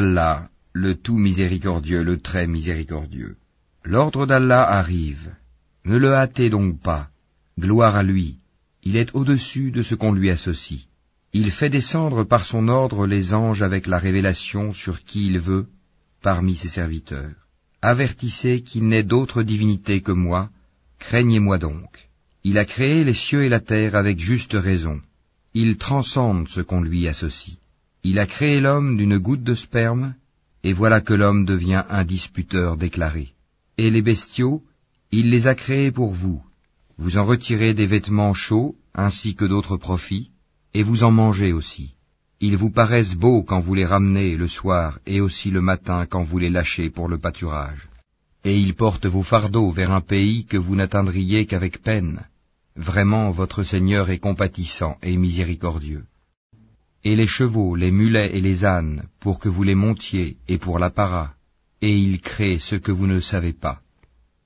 le tout miséricordieux, le très miséricordieux. L'ordre d'Allah arrive. Ne le hâtez donc pas. Gloire à lui. Il est au-dessus de ce qu'on lui associe. Il fait descendre par son ordre les anges avec la révélation sur qui il veut, parmi ses serviteurs. Avertissez qu'il n'est d'autre divinité que moi, craignez-moi donc. Il a créé les cieux et la terre avec juste raison. Il transcende ce qu'on lui associe. Il a créé l'homme d'une goutte de sperme, et voilà que l'homme devient un disputeur déclaré. Et les bestiaux, il les a créés pour vous. Vous en retirez des vêtements chauds, ainsi que d'autres profits, et vous en mangez aussi. Ils vous paraissent beaux quand vous les ramenez le soir et aussi le matin quand vous les lâchez pour le pâturage. Et ils portent vos fardeaux vers un pays que vous n'atteindriez qu'avec peine. Vraiment votre Seigneur est compatissant et miséricordieux. Et les chevaux, les mulets et les ânes, pour que vous les montiez, et pour la para, et il crée ce que vous ne savez pas.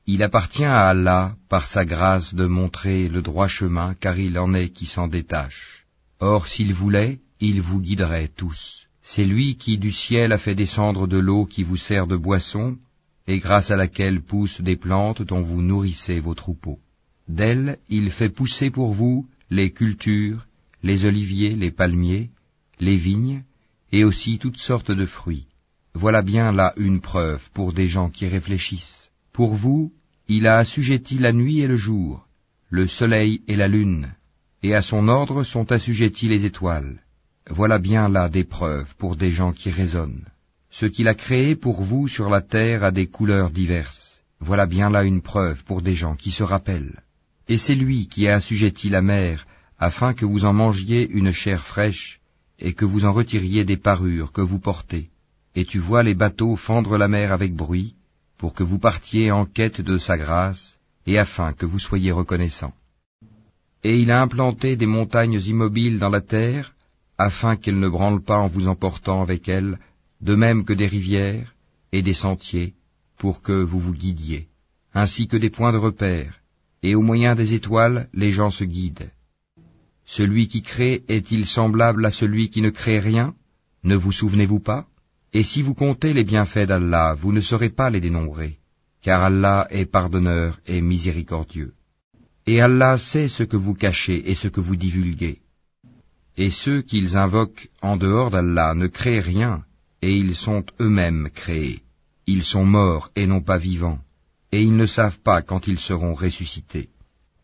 Il appartient à Allah, par sa grâce, de montrer le droit chemin, car il en est qui s'en détache. Or, s'il voulait, il vous guiderait tous. C'est lui qui du ciel a fait descendre de l'eau qui vous sert de boisson, et grâce à laquelle poussent des plantes dont vous nourrissez vos troupeaux. D'elle, il fait pousser pour vous les cultures, les oliviers, les palmiers, les vignes, et aussi toutes sortes de fruits. Voilà bien là une preuve pour des gens qui réfléchissent. Pour vous, il a assujetti la nuit et le jour, le soleil et la lune, et à son ordre sont assujettis les étoiles. Voilà bien là des preuves pour des gens qui raisonnent. Ce qu'il a créé pour vous sur la terre a des couleurs diverses. Voilà bien là une preuve pour des gens qui se rappellent. Et c'est lui qui a assujetti la mer, afin que vous en mangiez une chair fraîche, et que vous en retiriez des parures que vous portez. Et tu vois les bateaux fendre la mer avec bruit, pour que vous partiez en quête de sa grâce, et afin que vous soyez reconnaissants. Et il a implanté des montagnes immobiles dans la terre, afin qu'elles ne branlent pas en vous emportant avec elles, de même que des rivières et des sentiers, pour que vous vous guidiez, ainsi que des points de repère, et au moyen des étoiles les gens se guident. Celui qui crée est-il semblable à celui qui ne crée rien? Ne vous souvenez-vous pas? Et si vous comptez les bienfaits d'Allah, vous ne saurez pas les dénombrer, car Allah est pardonneur et miséricordieux. Et Allah sait ce que vous cachez et ce que vous divulguez. Et ceux qu'ils invoquent en dehors d'Allah ne créent rien, et ils sont eux-mêmes créés. Ils sont morts et non pas vivants, et ils ne savent pas quand ils seront ressuscités.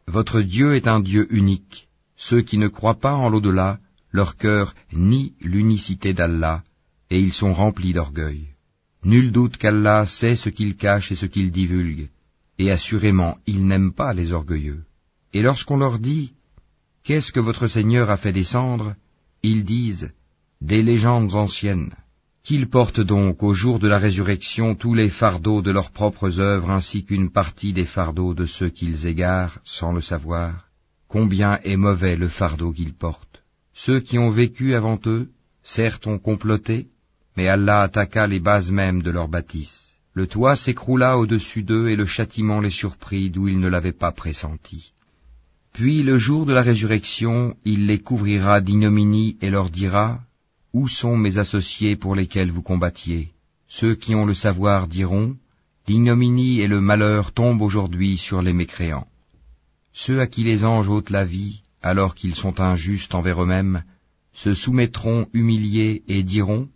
Votre Dieu est un Dieu unique. Ceux qui ne croient pas en l'au-delà, leur cœur nie l'unicité d'Allah, et ils sont remplis d'orgueil. Nul doute qu'Allah sait ce qu'il cache et ce qu'il divulgue, et assurément il n'aime pas les orgueilleux. Et lorsqu'on leur dit Qu'est-ce que votre Seigneur a fait descendre? Ils disent Des légendes anciennes. Qu'ils portent donc au jour de la résurrection tous les fardeaux de leurs propres œuvres ainsi qu'une partie des fardeaux de ceux qu'ils égarent sans le savoir. Combien est mauvais le fardeau qu'ils portent. Ceux qui ont vécu avant eux, certes ont comploté, mais Allah attaqua les bases mêmes de leur bâtisse. Le toit s'écroula au-dessus d'eux et le châtiment les surprit d'où ils ne l'avaient pas pressenti. Puis le jour de la résurrection, il les couvrira d'ignominie et leur dira, Où sont mes associés pour lesquels vous combattiez Ceux qui ont le savoir diront, L'ignominie et le malheur tombent aujourd'hui sur les mécréants. Ceux à qui les anges ôtent la vie, alors qu'ils sont injustes envers eux-mêmes, se soumettront humiliés et diront,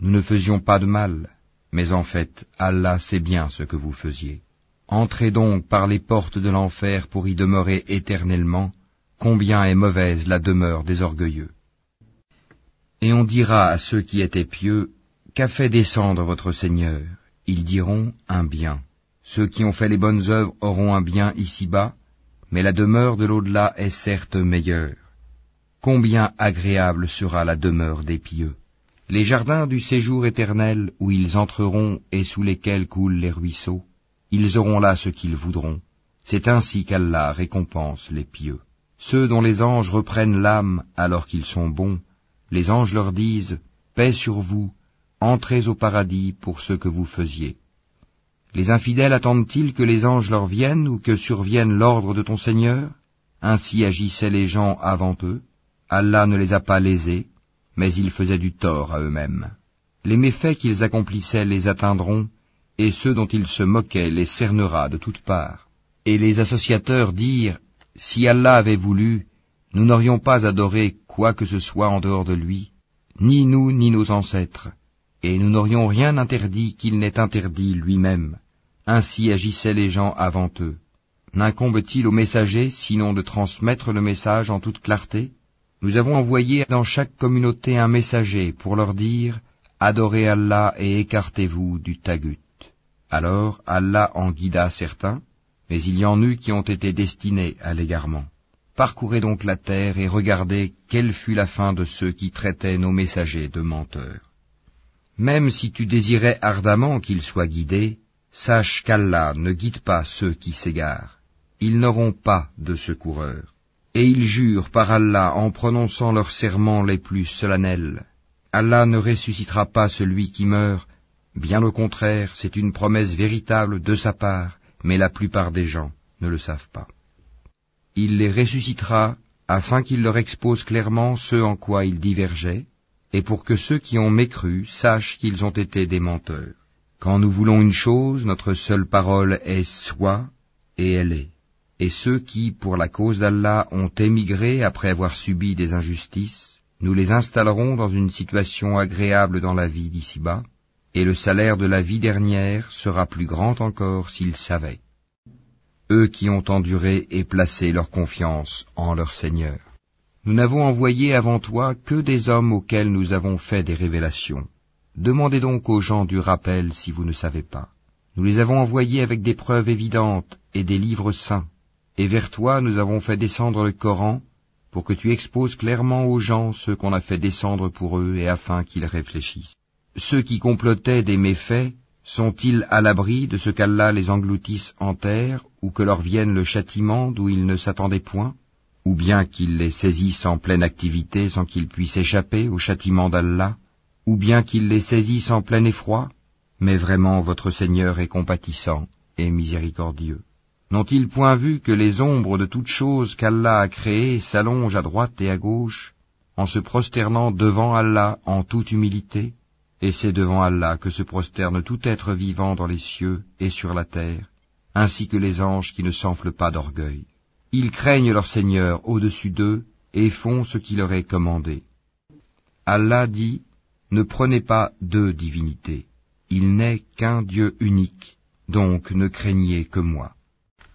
Nous ne faisions pas de mal, mais en fait, Allah sait bien ce que vous faisiez. Entrez donc par les portes de l'enfer pour y demeurer éternellement, combien est mauvaise la demeure des orgueilleux. Et on dira à ceux qui étaient pieux, Qu'a fait descendre votre Seigneur? Ils diront, Un bien. Ceux qui ont fait les bonnes œuvres auront un bien ici-bas, mais la demeure de l'au-delà est certes meilleure. Combien agréable sera la demeure des pieux. Les jardins du séjour éternel où ils entreront et sous lesquels coulent les ruisseaux, ils auront là ce qu'ils voudront. C'est ainsi qu'Allah récompense les pieux. Ceux dont les anges reprennent l'âme alors qu'ils sont bons, les anges leur disent, Paix sur vous, entrez au paradis pour ce que vous faisiez. Les infidèles attendent-ils que les anges leur viennent ou que survienne l'ordre de ton Seigneur? Ainsi agissaient les gens avant eux. Allah ne les a pas lésés, mais ils faisaient du tort à eux-mêmes. les méfaits qu'ils accomplissaient les atteindront, et ceux dont ils se moquaient les cernera de toutes parts. Et les associateurs dirent, Si Allah avait voulu, nous n'aurions pas adoré quoi que ce soit en dehors de lui, ni nous ni nos ancêtres, et nous n'aurions rien interdit qu'il n'ait interdit lui-même. Ainsi agissaient les gens avant eux. N'incombe-t-il aux messagers sinon de transmettre le message en toute clarté? Nous avons envoyé dans chaque communauté un messager pour leur dire Adorez Allah et écartez-vous du tagut. Alors Allah en guida certains, mais il y en eut qui ont été destinés à l'égarement. Parcourez donc la terre et regardez quelle fut la fin de ceux qui traitaient nos messagers de menteurs. Même si tu désirais ardemment qu'ils soient guidés, sache qu'Allah ne guide pas ceux qui s'égarent ils n'auront pas de secoureur. Et ils jurent par Allah en prononçant leurs serments les plus solennels. Allah ne ressuscitera pas celui qui meurt, bien au contraire, c'est une promesse véritable de sa part, mais la plupart des gens ne le savent pas. Il les ressuscitera afin qu'il leur expose clairement ce en quoi ils divergeaient, et pour que ceux qui ont mécru sachent qu'ils ont été des menteurs. Quand nous voulons une chose, notre seule parole est soit, et elle est et ceux qui, pour la cause d'Allah, ont émigré après avoir subi des injustices, nous les installerons dans une situation agréable dans la vie d'ici-bas, et le salaire de la vie dernière sera plus grand encore s'ils savaient. Eux qui ont enduré et placé leur confiance en leur Seigneur. Nous n'avons envoyé avant toi que des hommes auxquels nous avons fait des révélations. Demandez donc aux gens du rappel si vous ne savez pas. Nous les avons envoyés avec des preuves évidentes et des livres saints et vers toi nous avons fait descendre le Coran, pour que tu exposes clairement aux gens ce qu'on a fait descendre pour eux et afin qu'ils réfléchissent. Ceux qui complotaient des méfaits, sont-ils à l'abri de ce qu'Allah les engloutisse en terre, ou que leur vienne le châtiment d'où ils ne s'attendaient point, ou bien qu'il les saisisse en pleine activité sans qu'ils puissent échapper au châtiment d'Allah, ou bien qu'il les saisisse en plein effroi Mais vraiment votre Seigneur est compatissant et miséricordieux. N'ont-ils point vu que les ombres de toutes choses qu'Allah a créées s'allongent à droite et à gauche, en se prosternant devant Allah en toute humilité? Et c'est devant Allah que se prosterne tout être vivant dans les cieux et sur la terre, ainsi que les anges qui ne s'enflent pas d'orgueil. Ils craignent leur Seigneur au-dessus d'eux et font ce qui leur est commandé. Allah dit, ne prenez pas deux divinités. Il n'est qu'un Dieu unique, donc ne craignez que moi.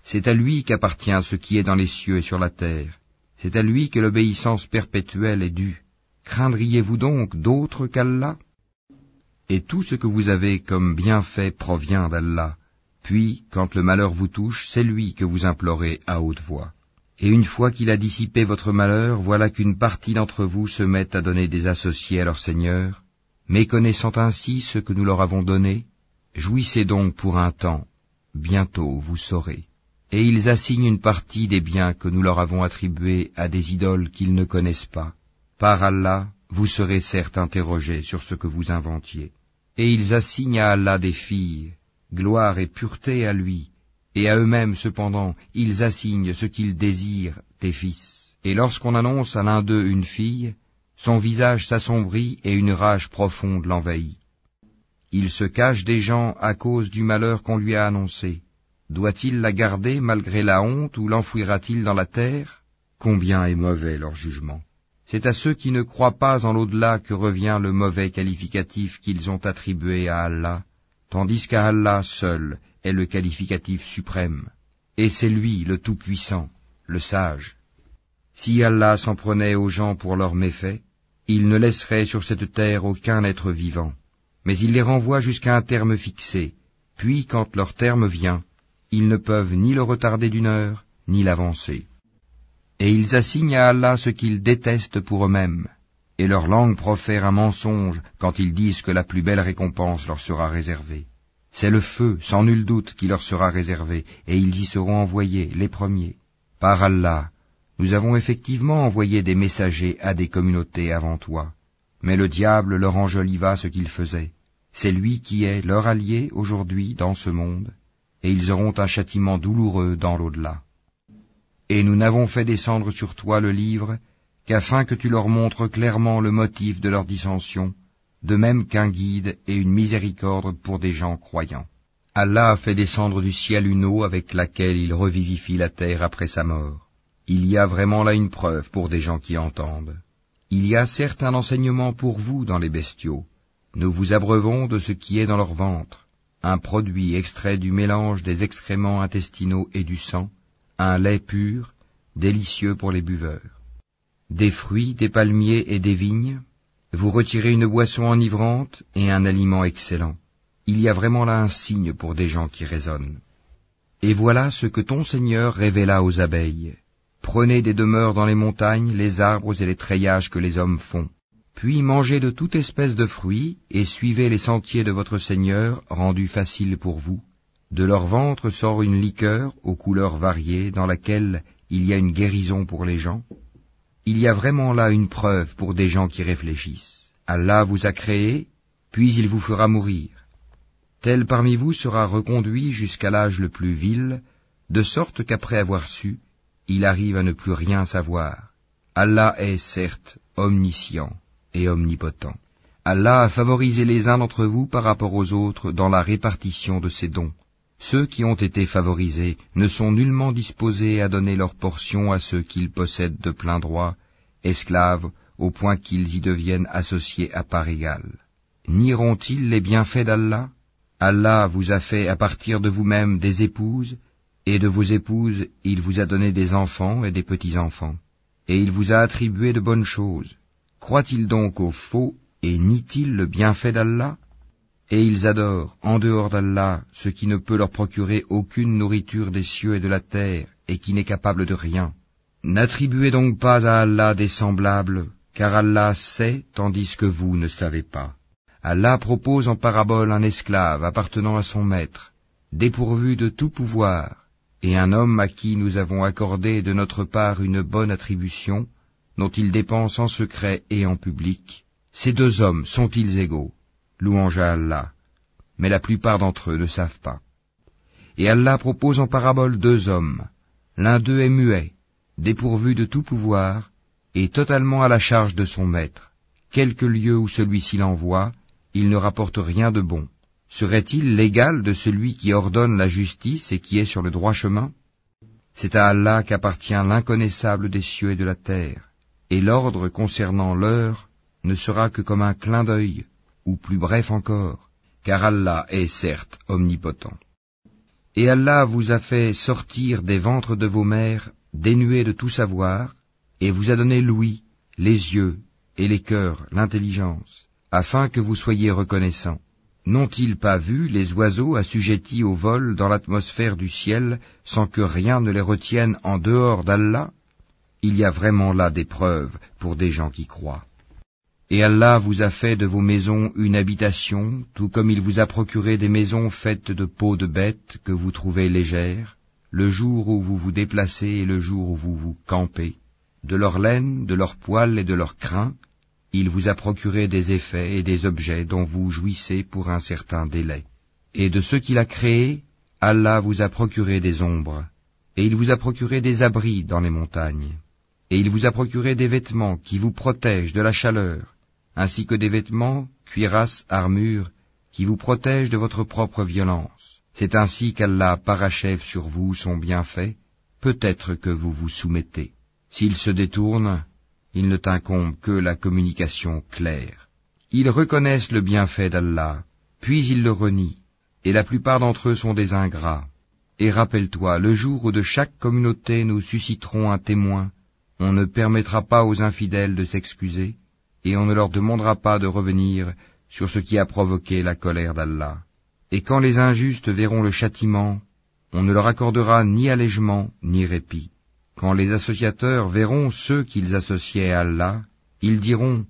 C'est à lui qu'appartient ce qui est dans les cieux et sur la terre. C'est à lui que l'obéissance perpétuelle est due. Craindriez-vous donc d'autre qu'Allah? Et tout ce que vous avez comme bienfait provient d'Allah. Puis, quand le malheur vous touche, c'est lui que vous implorez à haute voix. Et une fois qu'il a dissipé votre malheur, voilà qu'une partie d'entre vous se met à donner des associés à leur Seigneur, méconnaissant ainsi ce que nous leur avons donné, jouissez donc pour un temps, bientôt vous saurez et ils assignent une partie des biens que nous leur avons attribués à des idoles qu'ils ne connaissent pas. Par Allah, vous serez certes interrogés sur ce que vous inventiez. Et ils assignent à Allah des filles, gloire et pureté à lui, et à eux-mêmes cependant, ils assignent ce qu'ils désirent des fils. Et lorsqu'on annonce à l'un d'eux une fille, son visage s'assombrit et une rage profonde l'envahit. Il se cache des gens à cause du malheur qu'on lui a annoncé. Doit-il la garder malgré la honte ou l'enfouira-t-il dans la terre? Combien est mauvais leur jugement. C'est à ceux qui ne croient pas en l'au-delà que revient le mauvais qualificatif qu'ils ont attribué à Allah, tandis qu'à Allah seul est le qualificatif suprême, et c'est lui le Tout-Puissant, le Sage. Si Allah s'en prenait aux gens pour leurs méfaits, il ne laisserait sur cette terre aucun être vivant, mais il les renvoie jusqu'à un terme fixé, puis quand leur terme vient, ils ne peuvent ni le retarder d'une heure, ni l'avancer. Et ils assignent à Allah ce qu'ils détestent pour eux-mêmes, et leur langue profère un mensonge quand ils disent que la plus belle récompense leur sera réservée. C'est le feu, sans nul doute, qui leur sera réservé, et ils y seront envoyés, les premiers. Par Allah, nous avons effectivement envoyé des messagers à des communautés avant toi, mais le diable leur enjoliva ce qu'il faisait. C'est lui qui est leur allié aujourd'hui dans ce monde, et ils auront un châtiment douloureux dans l'au-delà. Et nous n'avons fait descendre sur toi le livre qu'afin que tu leur montres clairement le motif de leur dissension, de même qu'un guide et une miséricorde pour des gens croyants. Allah a fait descendre du ciel une eau avec laquelle il revivifie la terre après sa mort. Il y a vraiment là une preuve pour des gens qui entendent. Il y a certes un enseignement pour vous dans les bestiaux. Nous vous abreuvons de ce qui est dans leur ventre, un produit extrait du mélange des excréments intestinaux et du sang, un lait pur, délicieux pour les buveurs. Des fruits, des palmiers et des vignes, vous retirez une boisson enivrante et un aliment excellent. Il y a vraiment là un signe pour des gens qui raisonnent. Et voilà ce que ton Seigneur révéla aux abeilles. Prenez des demeures dans les montagnes, les arbres et les treillages que les hommes font. Puis mangez de toute espèce de fruits, et suivez les sentiers de votre Seigneur, rendus faciles pour vous. De leur ventre sort une liqueur aux couleurs variées, dans laquelle il y a une guérison pour les gens. Il y a vraiment là une preuve pour des gens qui réfléchissent. Allah vous a créé, puis il vous fera mourir. Tel parmi vous sera reconduit jusqu'à l'âge le plus vil, de sorte qu'après avoir su, il arrive à ne plus rien savoir. Allah est certes omniscient et omnipotent. Allah a favorisé les uns d'entre vous par rapport aux autres dans la répartition de ses dons. Ceux qui ont été favorisés ne sont nullement disposés à donner leur portion à ceux qu'ils possèdent de plein droit, esclaves, au point qu'ils y deviennent associés à part égale. Nieront-ils les bienfaits d'Allah? Allah vous a fait à partir de vous-même des épouses, et de vos épouses, il vous a donné des enfants et des petits-enfants, et il vous a attribué de bonnes choses. Croient-ils donc au faux et nient-ils le bienfait d'Allah? Et ils adorent, en dehors d'Allah, ce qui ne peut leur procurer aucune nourriture des cieux et de la terre, et qui n'est capable de rien. N'attribuez donc pas à Allah des semblables, car Allah sait tandis que vous ne savez pas. Allah propose en parabole un esclave appartenant à son maître, dépourvu de tout pouvoir, et un homme à qui nous avons accordé de notre part une bonne attribution, dont il dépense en secret et en public, ces deux hommes sont-ils égaux? Louange à Allah. Mais la plupart d'entre eux ne savent pas. Et Allah propose en parabole deux hommes. L'un d'eux est muet, dépourvu de tout pouvoir, et totalement à la charge de son maître. Quelque lieu où celui-ci l'envoie, il ne rapporte rien de bon. Serait-il l'égal de celui qui ordonne la justice et qui est sur le droit chemin? C'est à Allah qu'appartient l'inconnaissable des cieux et de la terre, et l'ordre concernant l'heure ne sera que comme un clin d'œil, ou plus bref encore, car Allah est certes omnipotent. Et Allah vous a fait sortir des ventres de vos mères dénués de tout savoir, et vous a donné l'ouïe, les yeux et les cœurs, l'intelligence, afin que vous soyez reconnaissants. N'ont-ils pas vu les oiseaux assujettis au vol dans l'atmosphère du ciel sans que rien ne les retienne en dehors d'Allah? Il y a vraiment là des preuves pour des gens qui croient. Et Allah vous a fait de vos maisons une habitation, tout comme il vous a procuré des maisons faites de peaux de bêtes que vous trouvez légères, le jour où vous vous déplacez et le jour où vous vous campez, de leur laine, de leurs poils et de leurs crins, il vous a procuré des effets et des objets dont vous jouissez pour un certain délai. Et de ce qu'il a créé, Allah vous a procuré des ombres, et il vous a procuré des abris dans les montagnes, et il vous a procuré des vêtements qui vous protègent de la chaleur, ainsi que des vêtements, cuirasses, armures, qui vous protègent de votre propre violence. C'est ainsi qu'Allah parachève sur vous son bienfait, peut-être que vous vous soumettez. S'il se détourne, il ne t'incombe que la communication claire. Ils reconnaissent le bienfait d'Allah, puis ils le renient, et la plupart d'entre eux sont des ingrats. Et rappelle-toi, le jour où de chaque communauté nous susciterons un témoin, on ne permettra pas aux infidèles de s'excuser, et on ne leur demandera pas de revenir sur ce qui a provoqué la colère d'Allah. Et quand les injustes verront le châtiment, on ne leur accordera ni allègement ni répit. Quand les associateurs verront ceux qu'ils associaient à Allah, ils diront,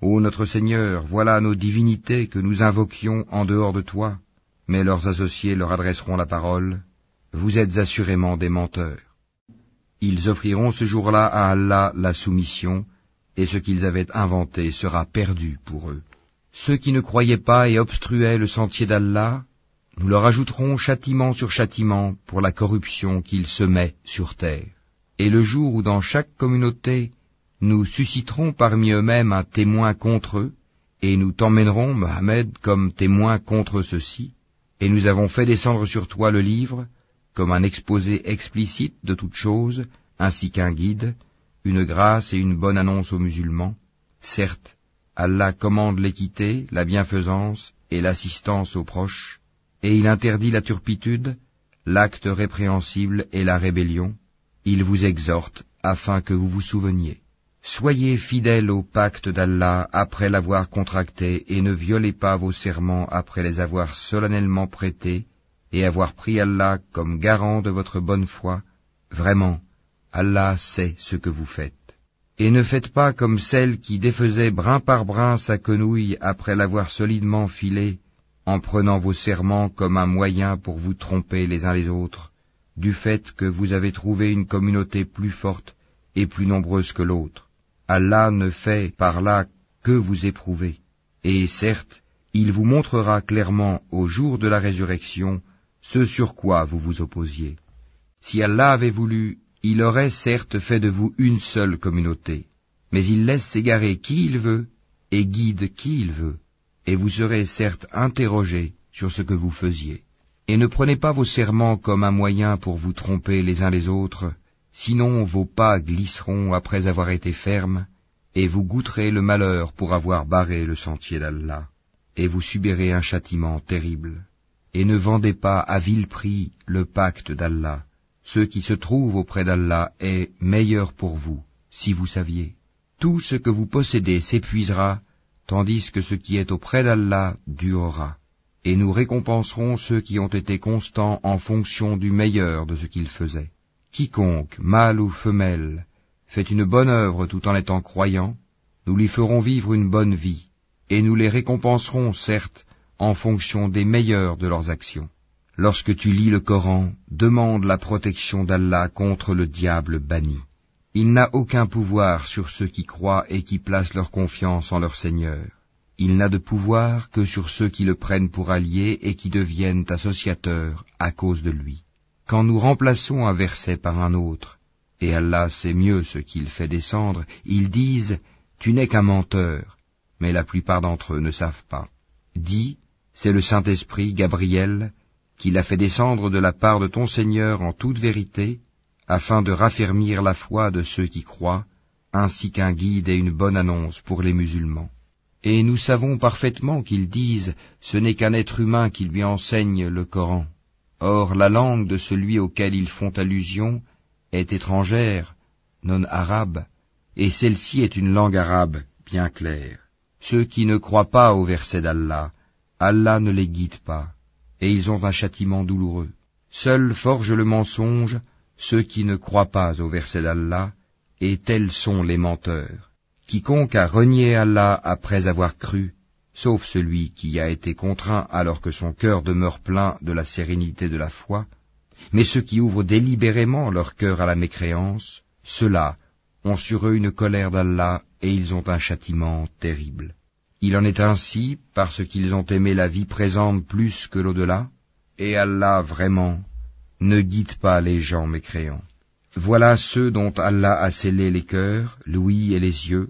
Ô notre Seigneur, voilà nos divinités que nous invoquions en dehors de toi. Mais leurs associés leur adresseront la parole, Vous êtes assurément des menteurs. Ils offriront ce jour-là à Allah la soumission, et ce qu'ils avaient inventé sera perdu pour eux. Ceux qui ne croyaient pas et obstruaient le sentier d'Allah, nous leur ajouterons châtiment sur châtiment pour la corruption qu'ils semaient sur terre et le jour où dans chaque communauté nous susciterons parmi eux-mêmes un témoin contre eux, Et nous t'emmènerons, Mohammed, comme témoin contre ceci, et nous avons fait descendre sur toi le livre, comme un exposé explicite de toutes choses, ainsi qu'un guide, une grâce et une bonne annonce aux musulmans. Certes, Allah commande l'équité, la bienfaisance et l'assistance aux proches, et il interdit la turpitude, l'acte répréhensible et la rébellion. Il vous exhorte afin que vous vous souveniez. Soyez fidèles au pacte d'Allah après l'avoir contracté et ne violez pas vos serments après les avoir solennellement prêtés et avoir pris Allah comme garant de votre bonne foi. Vraiment, Allah sait ce que vous faites. Et ne faites pas comme celle qui défaisait brin par brin sa quenouille après l'avoir solidement filée, en prenant vos serments comme un moyen pour vous tromper les uns les autres, du fait que vous avez trouvé une communauté plus forte et plus nombreuse que l'autre. Allah ne fait par là que vous éprouver, et certes, il vous montrera clairement au jour de la résurrection ce sur quoi vous vous opposiez. Si Allah avait voulu, il aurait certes fait de vous une seule communauté, mais il laisse s'égarer qui il veut et guide qui il veut, et vous serez certes interrogés sur ce que vous faisiez. Et ne prenez pas vos serments comme un moyen pour vous tromper les uns les autres, sinon vos pas glisseront après avoir été fermes, et vous goûterez le malheur pour avoir barré le sentier d'Allah, et vous subirez un châtiment terrible. Et ne vendez pas à vil prix le pacte d'Allah. Ce qui se trouve auprès d'Allah est meilleur pour vous, si vous saviez. Tout ce que vous possédez s'épuisera, tandis que ce qui est auprès d'Allah durera. Et nous récompenserons ceux qui ont été constants en fonction du meilleur de ce qu'ils faisaient. Quiconque, mâle ou femelle, fait une bonne œuvre tout en étant croyant, nous lui ferons vivre une bonne vie, et nous les récompenserons, certes, en fonction des meilleurs de leurs actions. Lorsque tu lis le Coran, demande la protection d'Allah contre le diable banni. Il n'a aucun pouvoir sur ceux qui croient et qui placent leur confiance en leur Seigneur. Il n'a de pouvoir que sur ceux qui le prennent pour allié et qui deviennent associateurs à cause de lui. Quand nous remplaçons un verset par un autre, et Allah sait mieux ce qu'il fait descendre, ils disent Tu n'es qu'un menteur, mais la plupart d'entre eux ne savent pas. Dis, c'est le Saint-Esprit, Gabriel, qui l'a fait descendre de la part de ton Seigneur en toute vérité, afin de raffermir la foi de ceux qui croient, ainsi qu'un guide et une bonne annonce pour les musulmans. Et nous savons parfaitement qu'ils disent ce n'est qu'un être humain qui lui enseigne le Coran. Or la langue de celui auquel ils font allusion est étrangère, non arabe, et celle-ci est une langue arabe bien claire. Ceux qui ne croient pas au verset d'Allah, Allah ne les guide pas, et ils ont un châtiment douloureux. Seuls forgent le mensonge ceux qui ne croient pas au verset d'Allah, et tels sont les menteurs. Quiconque a renié Allah après avoir cru, sauf celui qui a été contraint alors que son cœur demeure plein de la sérénité de la foi, mais ceux qui ouvrent délibérément leur cœur à la mécréance, ceux-là ont sur eux une colère d'Allah et ils ont un châtiment terrible. Il en est ainsi parce qu'ils ont aimé la vie présente plus que l'au-delà, et Allah vraiment ne guide pas les gens mécréants. Voilà ceux dont Allah a scellé les cœurs, l'ouïe et les yeux,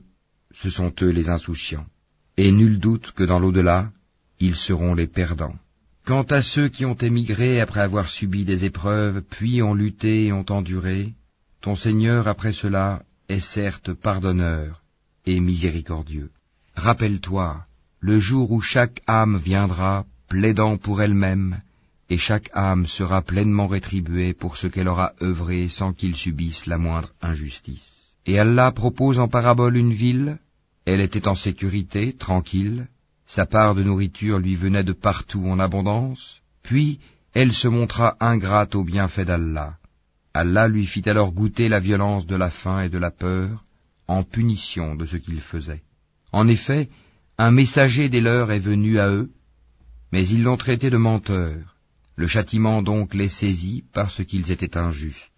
ce sont eux les insouciants et nul doute que dans l'au-delà, ils seront les perdants. Quant à ceux qui ont émigré après avoir subi des épreuves, puis ont lutté et ont enduré, ton Seigneur après cela est certes pardonneur et miséricordieux. Rappelle-toi, le jour où chaque âme viendra, plaidant pour elle-même, et chaque âme sera pleinement rétribuée pour ce qu'elle aura œuvré sans qu'il subisse la moindre injustice. Et Allah propose en parabole une ville, elle était en sécurité, tranquille, sa part de nourriture lui venait de partout en abondance, puis elle se montra ingrate au bienfait d'Allah. Allah lui fit alors goûter la violence de la faim et de la peur, en punition de ce qu'il faisait. En effet, un messager des leurs est venu à eux, mais ils l'ont traité de menteur. Le châtiment donc les saisit parce qu'ils étaient injustes.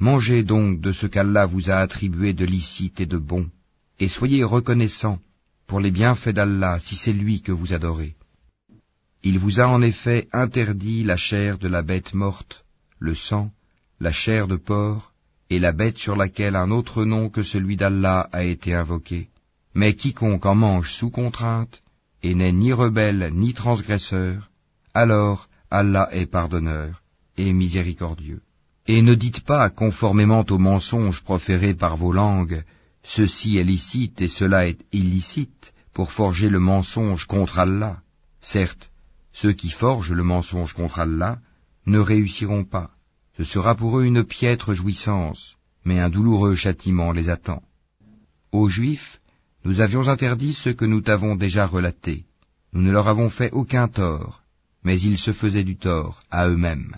Mangez donc de ce qu'Allah vous a attribué de licite et de bon, et soyez reconnaissants pour les bienfaits d'Allah si c'est lui que vous adorez. Il vous a en effet interdit la chair de la bête morte, le sang, la chair de porc, et la bête sur laquelle un autre nom que celui d'Allah a été invoqué. Mais quiconque en mange sous contrainte, et n'est ni rebelle ni transgresseur, alors Allah est pardonneur et miséricordieux. Et ne dites pas, conformément aux mensonges proférés par vos langues, ceci est licite et cela est illicite, pour forger le mensonge contre Allah. Certes, ceux qui forgent le mensonge contre Allah ne réussiront pas. Ce sera pour eux une piètre jouissance, mais un douloureux châtiment les attend. Aux Juifs, nous avions interdit ce que nous t'avons déjà relaté. Nous ne leur avons fait aucun tort, mais ils se faisaient du tort à eux-mêmes.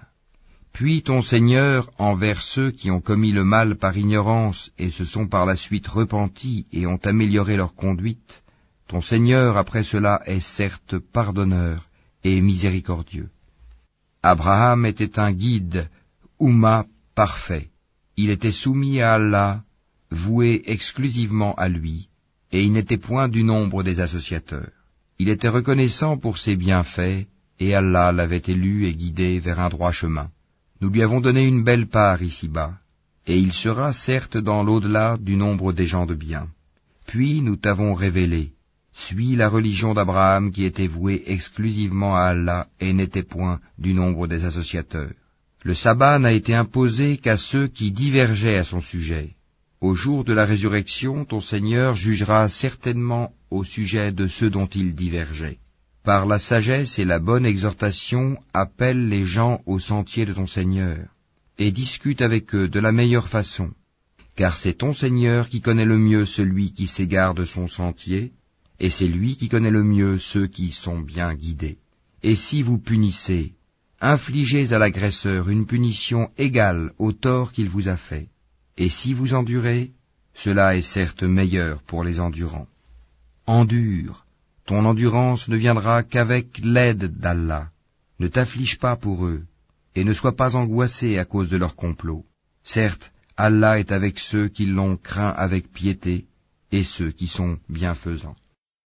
Puis ton Seigneur, envers ceux qui ont commis le mal par ignorance et se sont par la suite repentis et ont amélioré leur conduite, ton Seigneur après cela est certes pardonneur et miséricordieux. Abraham était un guide, Ouma parfait. Il était soumis à Allah, voué exclusivement à lui, et il n'était point du nombre des associateurs. Il était reconnaissant pour ses bienfaits, et Allah l'avait élu et guidé vers un droit chemin. Nous lui avons donné une belle part ici-bas, et il sera certes dans l'au-delà du nombre des gens de bien. Puis nous t'avons révélé, suis la religion d'Abraham qui était vouée exclusivement à Allah et n'était point du nombre des associateurs. Le sabbat n'a été imposé qu'à ceux qui divergeaient à son sujet. Au jour de la résurrection, ton Seigneur jugera certainement au sujet de ceux dont ils divergeaient par la sagesse et la bonne exhortation, appelle les gens au sentier de ton Seigneur, et discute avec eux de la meilleure façon, car c'est ton Seigneur qui connaît le mieux celui qui s'égare de son sentier, et c'est lui qui connaît le mieux ceux qui sont bien guidés. Et si vous punissez, infligez à l'agresseur une punition égale au tort qu'il vous a fait, et si vous endurez, cela est certes meilleur pour les endurants. Endure, ton endurance ne viendra qu'avec l'aide d'Allah. Ne t'afflige pas pour eux, et ne sois pas angoissé à cause de leur complot. Certes, Allah est avec ceux qui l'ont craint avec piété, et ceux qui sont bienfaisants.